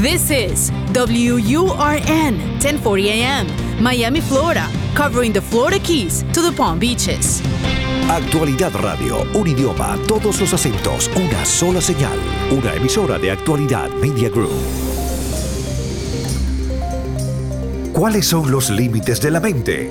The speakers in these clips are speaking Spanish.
This is WURN 1040 AM, Miami, Florida, covering the Florida Keys to the Palm Beaches. Actualidad Radio, un idioma, todos los acentos, una sola señal, una emisora de Actualidad Media Group. ¿Cuáles son los límites de la mente?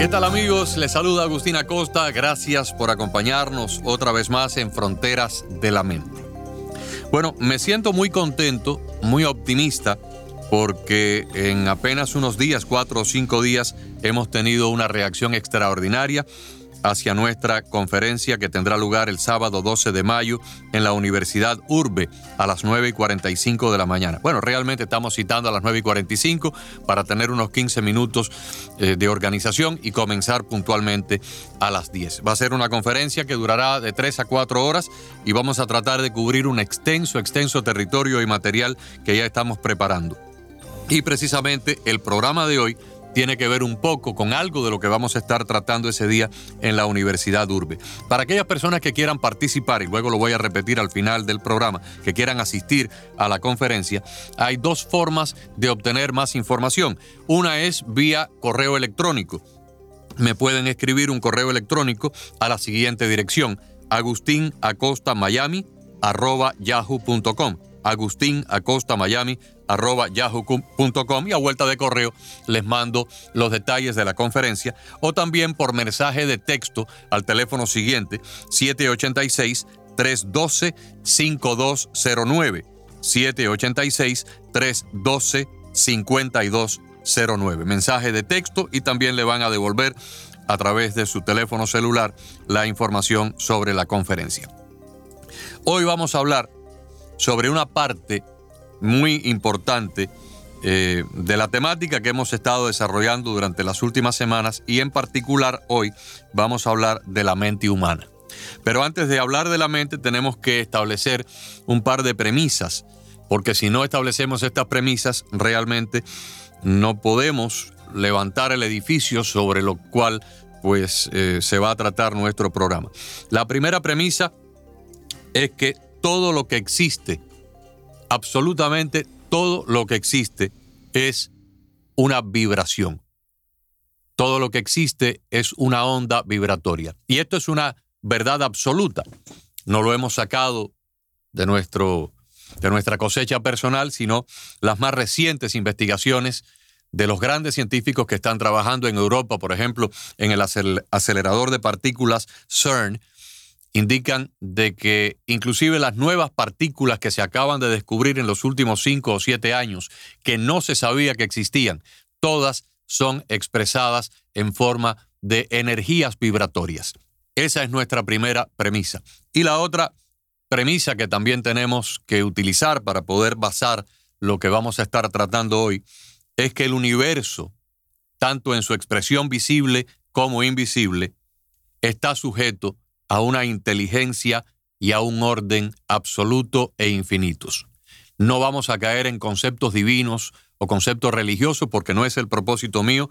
¿Qué tal amigos? Les saluda Agustín Acosta. Gracias por acompañarnos otra vez más en Fronteras de la Mente. Bueno, me siento muy contento, muy optimista, porque en apenas unos días, cuatro o cinco días, hemos tenido una reacción extraordinaria hacia nuestra conferencia que tendrá lugar el sábado 12 de mayo en la Universidad Urbe a las 9 y 45 de la mañana. Bueno, realmente estamos citando a las 9 y 45 para tener unos 15 minutos eh, de organización y comenzar puntualmente a las 10. Va a ser una conferencia que durará de 3 a 4 horas y vamos a tratar de cubrir un extenso, extenso territorio y material que ya estamos preparando. Y precisamente el programa de hoy tiene que ver un poco con algo de lo que vamos a estar tratando ese día en la Universidad Urbe. Para aquellas personas que quieran participar, y luego lo voy a repetir al final del programa, que quieran asistir a la conferencia, hay dos formas de obtener más información. Una es vía correo electrónico. Me pueden escribir un correo electrónico a la siguiente dirección, Agustín Acosta Miami arroba yahoo.com y a vuelta de correo les mando los detalles de la conferencia o también por mensaje de texto al teléfono siguiente 786 312 5209 786 312 5209 mensaje de texto y también le van a devolver a través de su teléfono celular la información sobre la conferencia. Hoy vamos a hablar sobre una parte muy importante eh, de la temática que hemos estado desarrollando durante las últimas semanas y en particular hoy vamos a hablar de la mente humana. Pero antes de hablar de la mente tenemos que establecer un par de premisas, porque si no establecemos estas premisas realmente no podemos levantar el edificio sobre lo cual pues eh, se va a tratar nuestro programa. La primera premisa es que todo lo que existe, absolutamente todo lo que existe es una vibración. Todo lo que existe es una onda vibratoria. Y esto es una verdad absoluta. No lo hemos sacado de, nuestro, de nuestra cosecha personal, sino las más recientes investigaciones de los grandes científicos que están trabajando en Europa, por ejemplo, en el acelerador de partículas CERN, indican de que inclusive las nuevas partículas que se acaban de descubrir en los últimos cinco o siete años, que no se sabía que existían, todas son expresadas en forma de energías vibratorias. Esa es nuestra primera premisa. Y la otra premisa que también tenemos que utilizar para poder basar lo que vamos a estar tratando hoy es que el universo, tanto en su expresión visible como invisible, está sujeto a una inteligencia y a un orden absoluto e infinitos. No vamos a caer en conceptos divinos o conceptos religiosos porque no es el propósito mío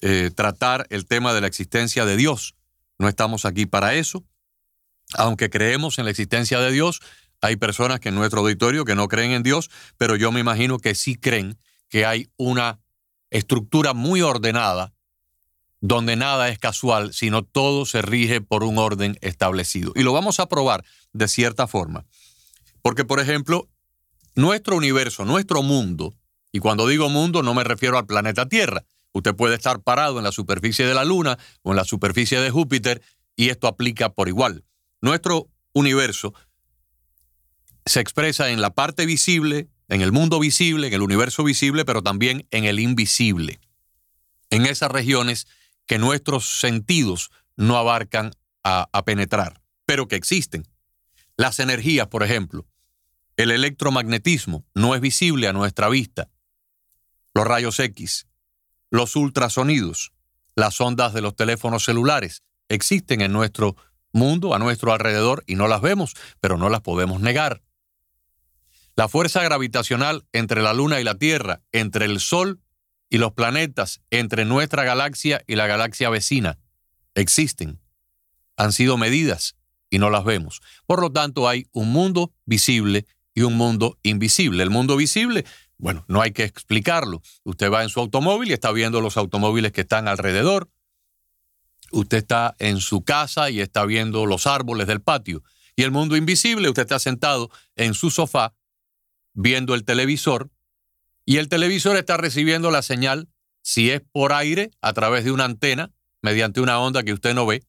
eh, tratar el tema de la existencia de Dios. No estamos aquí para eso. Aunque creemos en la existencia de Dios, hay personas que en nuestro auditorio que no creen en Dios, pero yo me imagino que sí creen que hay una estructura muy ordenada donde nada es casual, sino todo se rige por un orden establecido. Y lo vamos a probar de cierta forma. Porque, por ejemplo, nuestro universo, nuestro mundo, y cuando digo mundo no me refiero al planeta Tierra, usted puede estar parado en la superficie de la Luna o en la superficie de Júpiter y esto aplica por igual. Nuestro universo se expresa en la parte visible, en el mundo visible, en el universo visible, pero también en el invisible. En esas regiones que nuestros sentidos no abarcan a, penetrar, pero que existen. Las energías, por ejemplo. El electromagnetismo no es visible a nuestra vista. Los rayos X, los ultrasonidos, las ondas de los teléfonos celulares. Existen en nuestro mundo, a nuestro alrededor, y no las vemos, pero no las podemos negar. La fuerza gravitacional entre la Luna y la Tierra, entre el Sol y los planetas, entre nuestra galaxia y la galaxia vecina, existen. Han sido medidas y no las vemos. Por lo tanto, hay un mundo visible y un mundo invisible. El mundo visible, bueno, no hay que explicarlo. Usted va en su automóvil y está viendo los automóviles que están alrededor. Usted está en su casa y está viendo los árboles del patio. Y el mundo invisible, usted está sentado en su sofá viendo el televisor y el televisor está recibiendo la señal, si es por aire, a través de una antena, mediante una onda que usted no ve,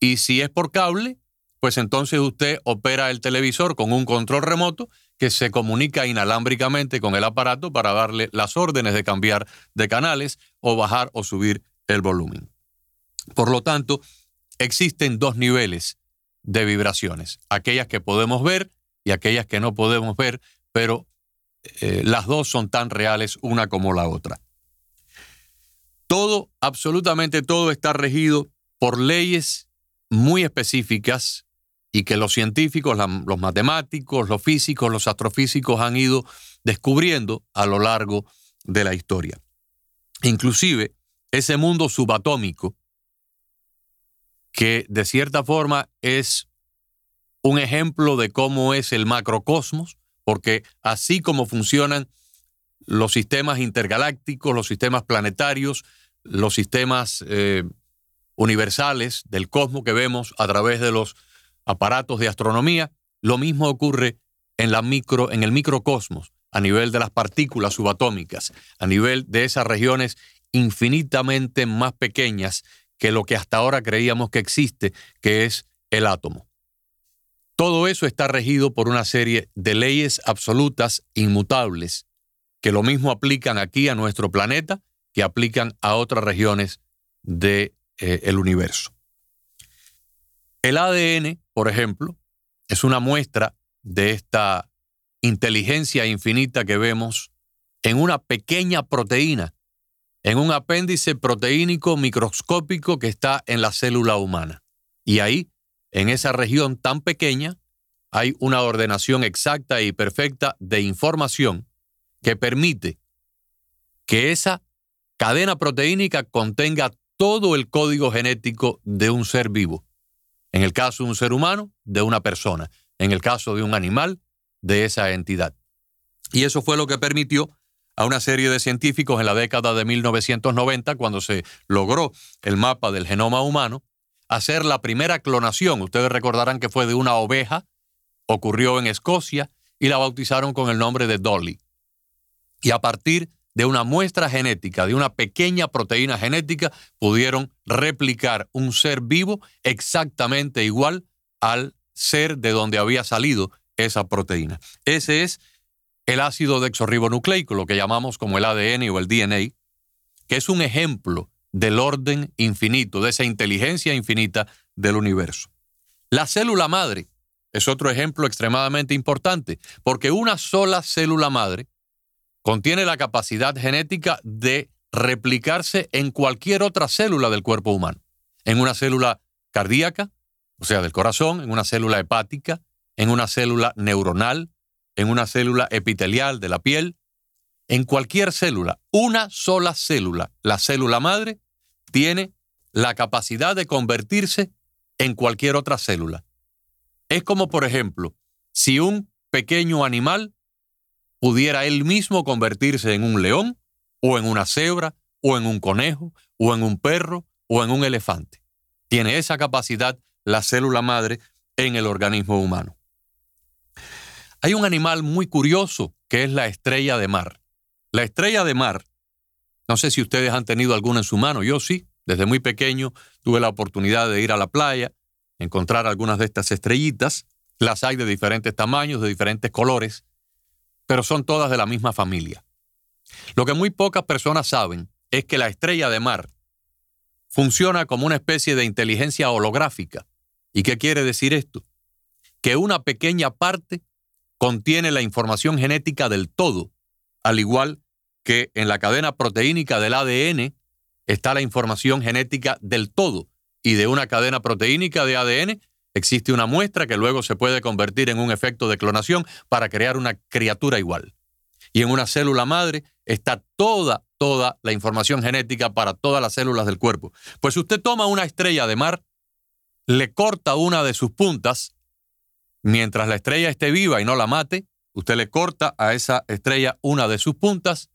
y si es por cable, pues entonces usted opera el televisor con un control remoto que se comunica inalámbricamente con el aparato para darle las órdenes de cambiar de canales o bajar o subir el volumen. Por lo tanto, existen dos niveles de vibraciones, aquellas que podemos ver y aquellas que no podemos ver, pero eh, las dos son tan reales una como la otra. Todo, absolutamente todo está regido por leyes muy específicas y que los científicos, los matemáticos, los físicos, los astrofísicos han ido descubriendo a lo largo de la historia. Inclusive ese mundo subatómico, que de cierta forma es un ejemplo de cómo es el macrocosmos, porque así como funcionan los sistemas intergalácticos, los sistemas planetarios, los sistemas eh, universales del cosmos que vemos a través de los aparatos de astronomía, lo mismo ocurre en, la micro, en el microcosmos, a nivel de las partículas subatómicas, a nivel de esas regiones infinitamente más pequeñas que lo que hasta ahora creíamos que existe, que es el átomo. Todo eso está regido por una serie de leyes absolutas inmutables, que lo mismo aplican aquí a nuestro planeta que aplican a otras regiones del de, eh, universo. El ADN, por ejemplo, es una muestra de esta inteligencia infinita que vemos en una pequeña proteína, en un apéndice proteínico microscópico que está en la célula humana. Y ahí, en esa región tan pequeña, hay una ordenación exacta y perfecta de información que permite que esa cadena proteínica contenga todo el código genético de un ser vivo. En el caso de un ser humano, de una persona. En el caso de un animal, de esa entidad. Y eso fue lo que permitió a una serie de científicos en la década de 1990, cuando se logró el mapa del genoma humano, hacer la primera clonación. Ustedes recordarán que fue de una oveja, ocurrió en Escocia y la bautizaron con el nombre de Dolly. Y a partir de una muestra genética, de una pequeña proteína genética, pudieron replicar un ser vivo exactamente igual al ser de donde había salido esa proteína. Ese es el ácido desoxirribonucleico, lo que llamamos como el ADN o el DNA, que es un ejemplo del orden infinito, de esa inteligencia infinita del universo. La célula madre es otro ejemplo extremadamente importante, porque una sola célula madre contiene la capacidad genética de replicarse en cualquier otra célula del cuerpo humano. En una célula cardíaca, o sea, del corazón, en una célula hepática, en una célula neuronal, en una célula epitelial de la piel, en cualquier célula, una sola célula, la célula madre, tiene la capacidad de convertirse en cualquier otra célula. Es como, por ejemplo, si un pequeño animal pudiera él mismo convertirse en un león, o en una cebra, o en un conejo, o en un perro, o en un elefante. Tiene esa capacidad la célula madre en el organismo humano. Hay un animal muy curioso que es la estrella de mar. La estrella de mar, no sé si ustedes han tenido alguna en su mano, yo sí, desde muy pequeño tuve la oportunidad de ir a la playa, encontrar algunas de estas estrellitas, las hay de diferentes tamaños, de diferentes colores, pero son todas de la misma familia. Lo que muy pocas personas saben es que la estrella de mar funciona como una especie de inteligencia holográfica. ¿Y qué quiere decir esto? Que una pequeña parte contiene la información genética del todo, al igual que en la cadena proteínica del ADN está la información genética del todo y de una cadena proteínica de ADN existe una muestra que luego se puede convertir en un efecto de clonación para crear una criatura igual. Y en una célula madre está toda, toda la información genética para todas las células del cuerpo. Pues usted toma una estrella de mar, le corta una de sus puntas, mientras la estrella esté viva y no la mate, usted le corta a esa estrella una de sus puntas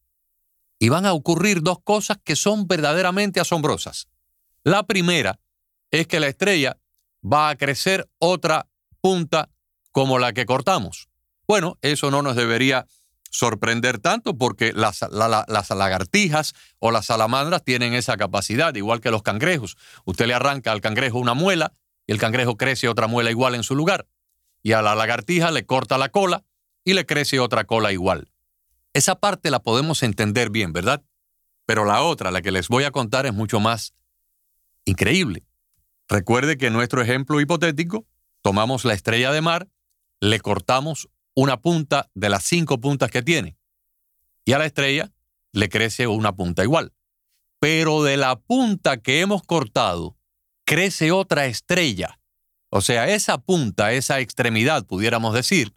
y van a ocurrir dos cosas que son verdaderamente asombrosas. La primera es que la estrella va a crecer otra punta como la que cortamos. Bueno, eso no nos debería sorprender tanto porque las, las, lagartijas o las salamandras tienen esa capacidad, igual que los cangrejos. Usted le arranca al cangrejo una muela y el cangrejo crece otra muela igual en su lugar. Y a la lagartija le corta la cola y le crece otra cola igual. Esa parte la podemos entender bien, ¿verdad? Pero la otra, la que les voy a contar, es mucho más increíble. Recuerde que en nuestro ejemplo hipotético, tomamos la estrella de mar, le cortamos una punta de las cinco puntas que tiene. Y a la estrella le crece una punta igual. Pero de la punta que hemos cortado, crece otra estrella. O sea, esa punta, esa extremidad, pudiéramos decir,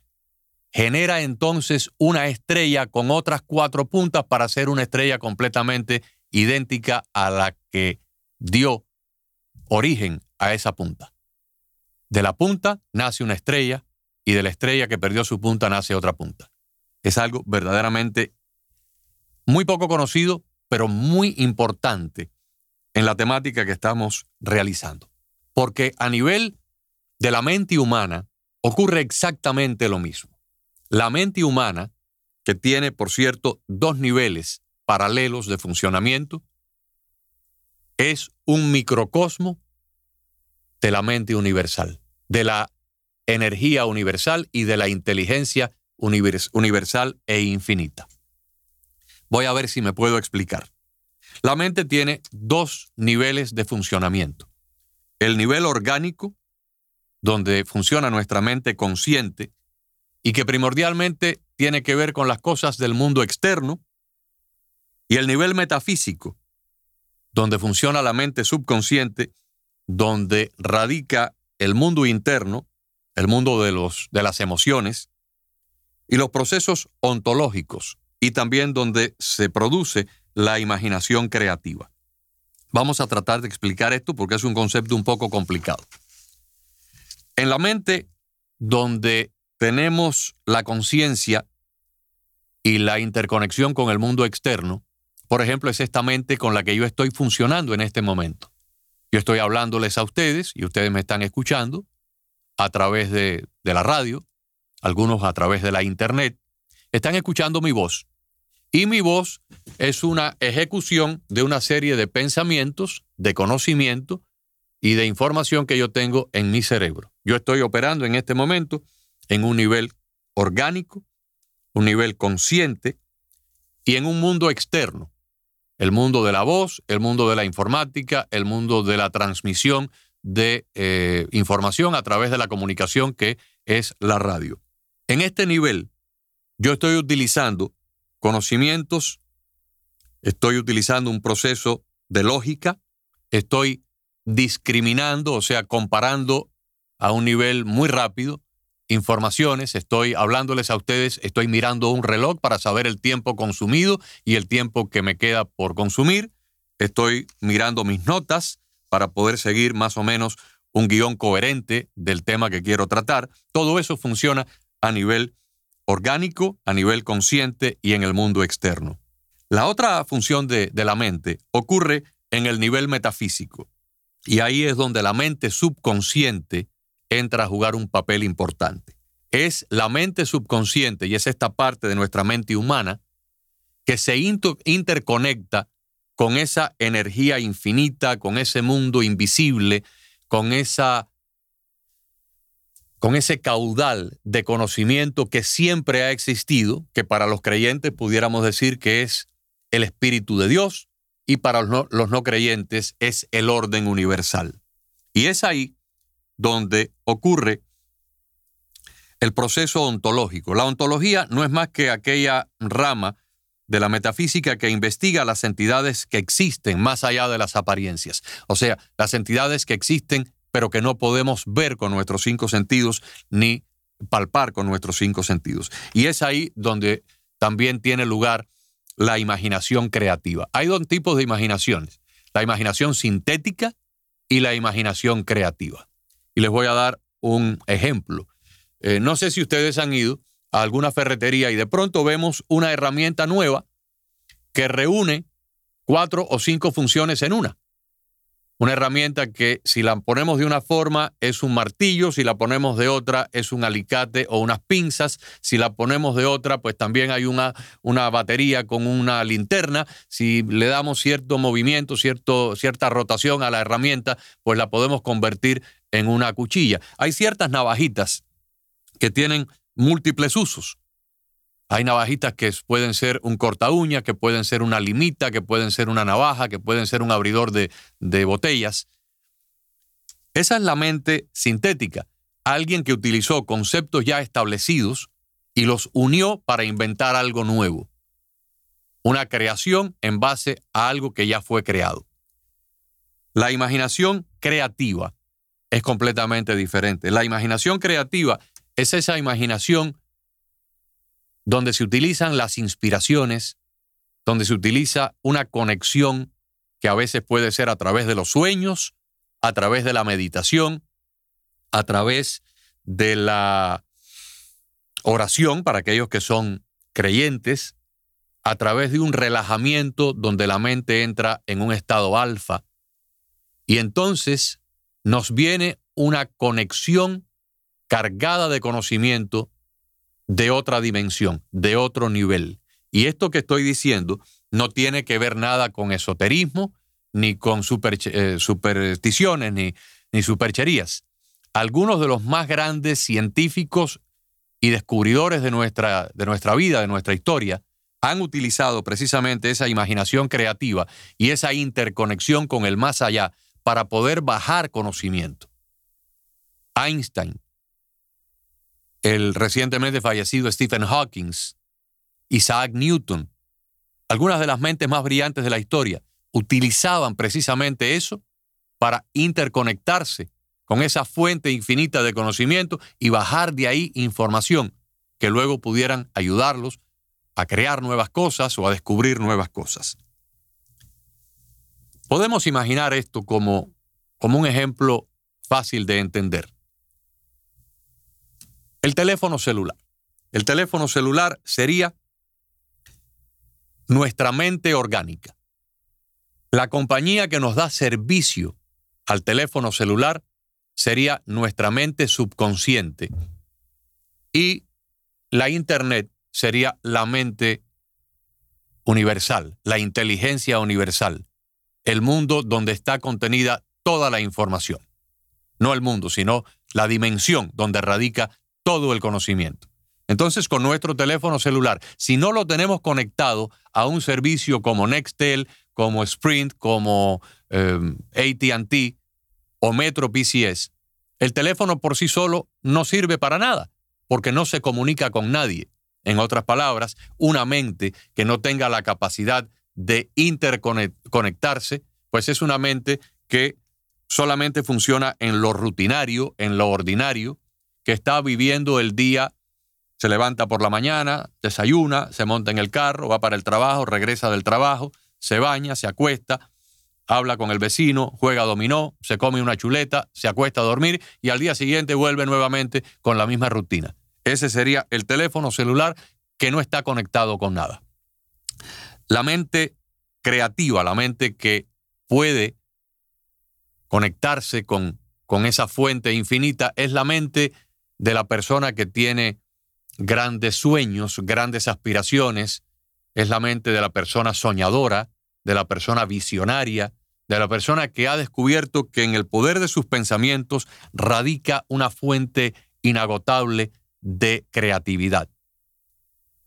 genera entonces una estrella con otras cuatro puntas para hacer una estrella completamente idéntica a la que dio origen a esa punta. De la punta nace una estrella y de la estrella que perdió su punta nace otra punta. Es algo verdaderamente muy poco conocido, pero muy importante en la temática que estamos realizando. Porque a nivel de la mente humana ocurre exactamente lo mismo. La mente humana, que tiene, por cierto, dos niveles paralelos de funcionamiento, es un microcosmo de la mente universal, de la energía universal y de la inteligencia universal e infinita. Voy a ver si me puedo explicar. La mente tiene dos niveles de funcionamiento. El nivel orgánico, donde funciona nuestra mente consciente y que primordialmente tiene que ver con las cosas del mundo externo, y el nivel metafísico, donde funciona la mente subconsciente, donde radica el mundo interno el mundo de, los, de las emociones y los procesos ontológicos y también donde se produce la imaginación creativa. Vamos a tratar de explicar esto porque es un concepto un poco complicado. En la mente, donde tenemos la conciencia y la interconexión con el mundo externo, por ejemplo, es esta mente con la que yo estoy funcionando en este momento. Yo estoy hablándoles a ustedes y ustedes me están escuchando a través de, la radio, algunos a través de la internet, están escuchando mi voz. Y mi voz es una ejecución de una serie de pensamientos, de conocimiento y de información que yo tengo en mi cerebro. Yo estoy operando en este momento en un nivel orgánico, un nivel consciente y en un mundo externo. El mundo de la voz, el mundo de la informática, el mundo de la transmisión de eh, información a través de la comunicación que es la radio. En este nivel, yo estoy utilizando conocimientos, estoy utilizando un proceso de lógica, estoy discriminando, o sea, comparando a un nivel muy rápido informaciones, estoy hablándoles a ustedes, estoy mirando un reloj para saber el tiempo consumido y el tiempo que me queda por consumir, estoy mirando mis notas, para poder seguir más o menos un guion coherente del tema que quiero tratar. Todo eso funciona a nivel orgánico, a nivel consciente y en el mundo externo. La otra función de, de la mente ocurre en el nivel metafísico. Y ahí es donde la mente subconsciente entra a jugar un papel importante. Es la mente subconsciente, y es esta parte de nuestra mente humana, que se interconecta con esa energía infinita, con ese mundo invisible, con esa con ese caudal de conocimiento que siempre ha existido, que para los creyentes pudiéramos decir que es el Espíritu de Dios y para los no, los no creyentes es el orden universal. Y es ahí donde ocurre el proceso ontológico. La ontología no es más que aquella rama de la metafísica que investiga las entidades que existen más allá de las apariencias. O sea, las entidades que existen pero que no podemos ver con nuestros cinco sentidos ni palpar con nuestros cinco sentidos. Y es ahí donde también tiene lugar la imaginación creativa. Hay dos tipos de imaginaciones, la imaginación sintética y la imaginación creativa. Y les voy a dar un ejemplo. Eh, no sé si ustedes han ido a alguna ferretería y de pronto vemos una herramienta nueva que reúne cuatro o cinco funciones en una. Una herramienta que si la ponemos de una forma es un martillo, si la ponemos de otra es un alicate o unas pinzas, si la ponemos de otra pues también hay una, una batería con una linterna, si le damos cierto movimiento, cierto, cierta rotación a la herramienta pues la podemos convertir en una cuchilla. Hay ciertas navajitas que tienen múltiples usos. Hay navajitas que pueden ser un corta uña, que pueden ser una limita, que pueden ser una navaja, que pueden ser un abridor de, de botellas. Esa es la mente sintética, alguien que utilizó conceptos ya establecidos y los unió para inventar algo nuevo. Una creación en base a algo que ya fue creado. La imaginación creativa es completamente diferente. La imaginación creativa es esa imaginación donde se utilizan las inspiraciones, donde se utiliza una conexión que a veces puede ser a través de los sueños, a través de la meditación, a través de la oración para aquellos que son creyentes, a través de un relajamiento donde la mente entra en un estado alfa. Y entonces nos viene una conexión cargada de conocimiento de otra dimensión, de otro nivel. Y esto que estoy diciendo no tiene que ver nada con esoterismo, ni con eh, supersticiones, ni, ni supercherías. Algunos de los más grandes científicos y descubridores de nuestra, de nuestra vida, de nuestra historia, han utilizado precisamente esa imaginación creativa y esa interconexión con el más allá para poder bajar conocimiento. Einstein, el recientemente fallecido Stephen Hawking, Isaac Newton, algunas de las mentes más brillantes de la historia, utilizaban precisamente eso para interconectarse con esa fuente infinita de conocimiento y bajar de ahí información que luego pudieran ayudarlos a crear nuevas cosas o a descubrir nuevas cosas. Podemos imaginar esto como, como un ejemplo fácil de entender. El teléfono celular. El teléfono celular sería nuestra mente orgánica. La compañía que nos da servicio al teléfono celular sería nuestra mente subconsciente y la Internet sería la mente universal, la inteligencia universal, el mundo donde está contenida toda la información. No el mundo, sino la dimensión donde radica todo el conocimiento. Entonces, con nuestro teléfono celular, si no lo tenemos conectado a un servicio como Nextel, como Sprint, como em, ATT o Metro PCS, el teléfono por sí solo no sirve para nada, porque no se comunica con nadie. En otras palabras, una mente que no tenga la capacidad de interconectarse, pues es una mente que solamente funciona en lo rutinario, en lo ordinario, que está viviendo el día, se levanta por la mañana, desayuna, se monta en el carro, va para el trabajo, regresa del trabajo, se baña, se acuesta, habla con el vecino, juega dominó, se come una chuleta, se acuesta a dormir y al día siguiente vuelve nuevamente con la misma rutina. Ese sería el teléfono celular que no está conectado con nada. La mente creativa, la mente que puede conectarse con, con esa fuente infinita, es la mente de la persona que tiene grandes sueños, grandes aspiraciones, es la mente de la persona soñadora, de la persona visionaria, de la persona que ha descubierto que en el poder de sus pensamientos radica una fuente inagotable de creatividad.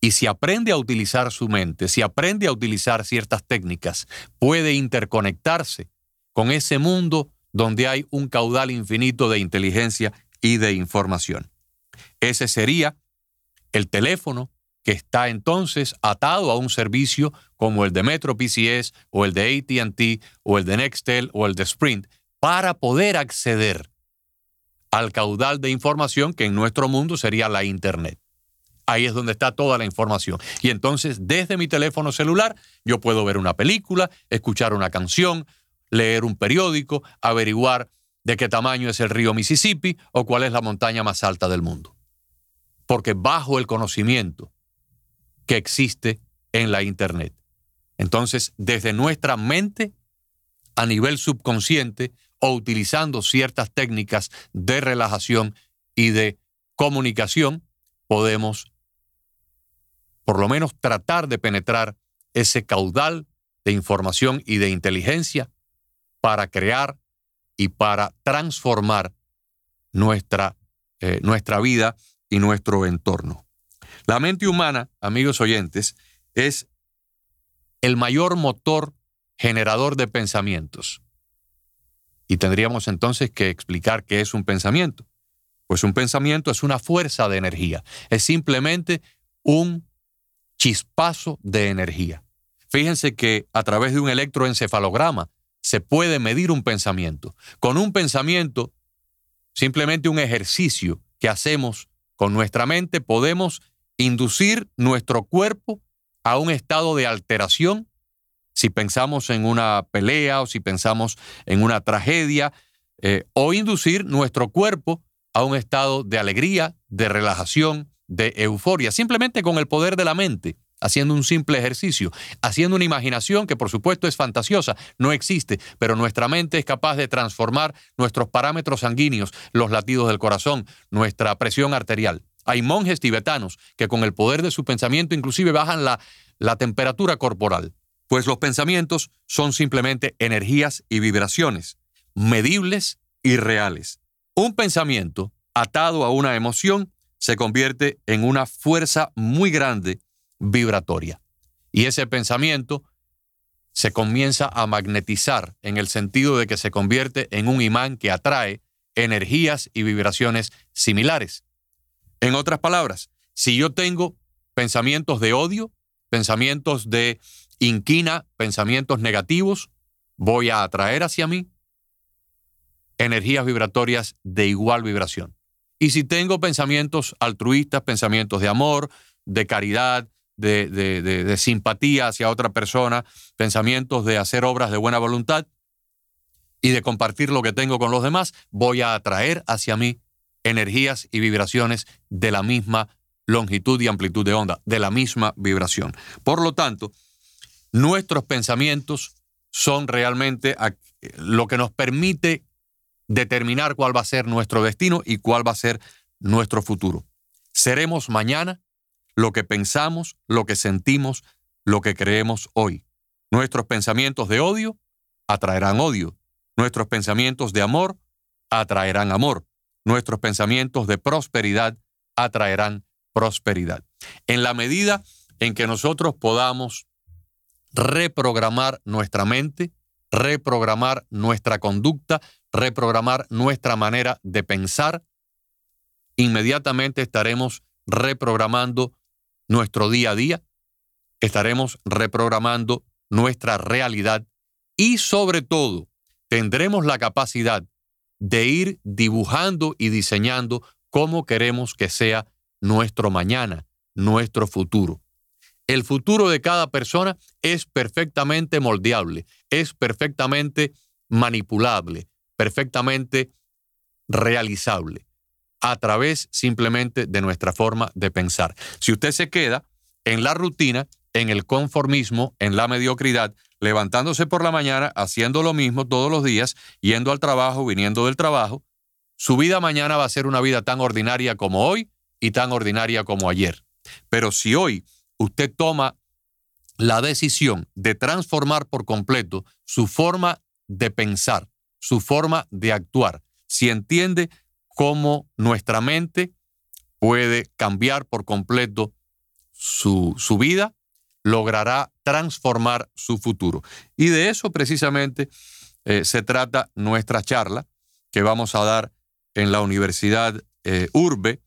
Y si aprende a utilizar su mente, si aprende a utilizar ciertas técnicas, puede interconectarse con ese mundo donde hay un caudal infinito de inteligencia y de información. Ese sería el teléfono que está entonces atado a un servicio como el de Metro PCS o el de ATT o el de Nextel o el de Sprint para poder acceder al caudal de información que en nuestro mundo sería la Internet. Ahí es donde está toda la información. Y entonces desde mi teléfono celular yo puedo ver una película, escuchar una canción, leer un periódico, averiguar de qué tamaño es el río Mississippi o cuál es la montaña más alta del mundo. Porque bajo el conocimiento que existe en la Internet. Entonces, desde nuestra mente, a nivel subconsciente, o utilizando ciertas técnicas de relajación y de comunicación, podemos por lo menos tratar de penetrar ese caudal de información y de inteligencia para crear y para transformar nuestra, eh, nuestra vida y nuestro entorno. La mente humana, amigos oyentes, es el mayor motor generador de pensamientos. Y tendríamos entonces que explicar qué es un pensamiento. Pues un pensamiento es una fuerza de energía, es simplemente un chispazo de energía. Fíjense que a través de un electroencefalograma se puede medir un pensamiento. Con un pensamiento, simplemente un ejercicio que hacemos con nuestra mente, podemos inducir nuestro cuerpo a un estado de alteración si pensamos en una pelea o si pensamos en una tragedia, eh, o inducir nuestro cuerpo a un estado de alegría, de relajación, de euforia, simplemente con el poder de la mente, haciendo un simple ejercicio, haciendo una imaginación que por supuesto es fantasiosa, no existe, pero nuestra mente es capaz de transformar nuestros parámetros sanguíneos, los latidos del corazón, nuestra presión arterial. Hay monjes tibetanos que con el poder de su pensamiento inclusive bajan la, la temperatura corporal pues los pensamientos son simplemente energías y vibraciones, medibles y reales. Un pensamiento atado a una emoción se convierte en una fuerza muy grande vibratoria. Y ese pensamiento se comienza a magnetizar en el sentido de que se convierte en un imán que atrae energías y vibraciones similares. En otras palabras, si yo tengo pensamientos de odio, pensamientos de inquina pensamientos negativos, voy a atraer hacia mí energías vibratorias de igual vibración. Y si tengo pensamientos altruistas, pensamientos de amor, de caridad, de, de, simpatía hacia otra persona, pensamientos de hacer obras de buena voluntad y de compartir lo que tengo con los demás, voy a atraer hacia mí energías y vibraciones de la misma longitud y amplitud de onda, de la misma vibración. Por lo tanto, nuestros pensamientos son realmente lo que nos permite determinar cuál va a ser nuestro destino y cuál va a ser nuestro futuro. Seremos mañana lo que pensamos, lo que sentimos, lo que creemos hoy. Nuestros pensamientos de odio atraerán odio. Nuestros pensamientos de amor atraerán amor. Nuestros pensamientos de prosperidad atraerán prosperidad. En la medida en que nosotros podamos reprogramar nuestra mente, reprogramar nuestra conducta, reprogramar nuestra manera de pensar, inmediatamente estaremos reprogramando nuestro día a día, estaremos reprogramando nuestra realidad y sobre todo tendremos la capacidad de ir dibujando y diseñando cómo queremos que sea nuestro mañana, nuestro futuro. El futuro de cada persona es perfectamente moldeable, es perfectamente manipulable, perfectamente realizable a través simplemente de nuestra forma de pensar. Si usted se queda en la rutina, en el conformismo, en la mediocridad, levantándose por la mañana, haciendo lo mismo todos los días, yendo al trabajo, viniendo del trabajo, su vida mañana va a ser una vida tan ordinaria como hoy y tan ordinaria como ayer. Pero si hoy usted toma la decisión de transformar por completo su forma de pensar, su forma de actuar, si entiende cómo nuestra mente puede cambiar por completo su, vida, logrará transformar su futuro. Y de eso precisamente eh, se trata nuestra charla que vamos a dar en la Universidad eh, Urbe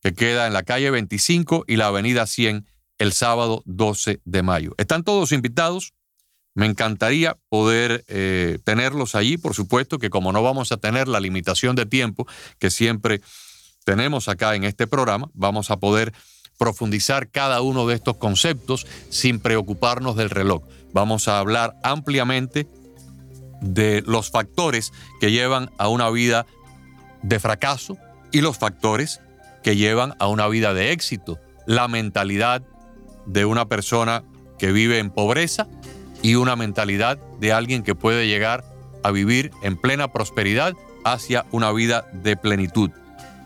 que queda en la calle 25 y la avenida 100 el sábado 12 de mayo. Están todos invitados. Me encantaría poder eh, tenerlos allí, por supuesto que como no vamos a tener la limitación de tiempo que siempre tenemos acá en este programa, vamos a poder profundizar cada uno de estos conceptos sin preocuparnos del reloj. Vamos a hablar ampliamente de los factores que llevan a una vida de fracaso y los factores que llevan a una vida de éxito. La mentalidad de una persona que vive en pobreza y una mentalidad de alguien que puede llegar a vivir en plena prosperidad hacia una vida de plenitud.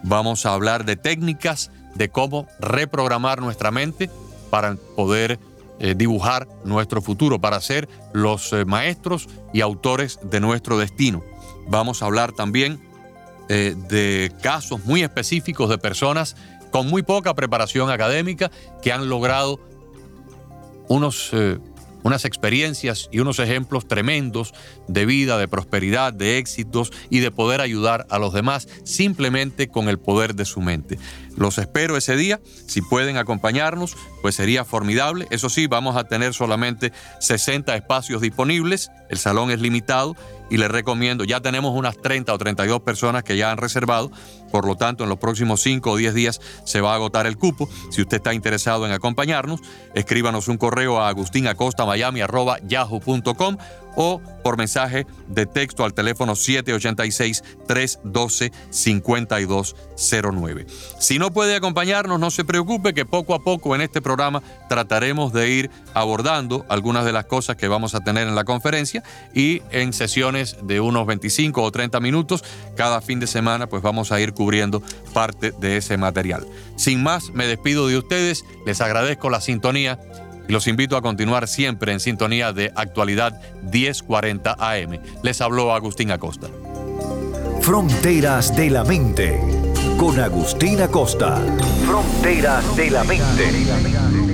Vamos a hablar de técnicas de cómo reprogramar nuestra mente para poder eh, dibujar nuestro futuro, para ser los eh, maestros y autores de nuestro destino. Vamos a hablar también eh, de casos muy específicos de personas con muy poca preparación académica que han logrado unos unas experiencias y unos ejemplos tremendos de vida, de prosperidad, de éxitos y de poder ayudar a los demás simplemente con el poder de su mente. Los espero ese día, si pueden acompañarnos, pues sería formidable. Eso sí, vamos a tener solamente 60 espacios disponibles, el salón es limitado y les recomiendo, ya tenemos unas 30 o 32 personas que ya han reservado, por lo tanto en los próximos 5 o 10 días se va a agotar el cupo. Si usted está interesado en acompañarnos, escríbanos un correo a agustinacostamiami.yahoo.com o por mensaje de texto al teléfono 786-312-5209. Si no puede acompañarnos, no se preocupe que poco a poco en este programa trataremos de ir abordando algunas de las cosas que vamos a tener en la conferencia y en sesiones de unos 25 o 30 minutos cada fin de semana pues vamos a ir cubriendo parte de ese material. Sin más, me despido de ustedes, les agradezco la sintonía los invito a continuar siempre en sintonía de actualidad 1040 AM. Les habló Agustín Acosta. Fronteras de la mente con Agustín Acosta. Fronteras de la mente.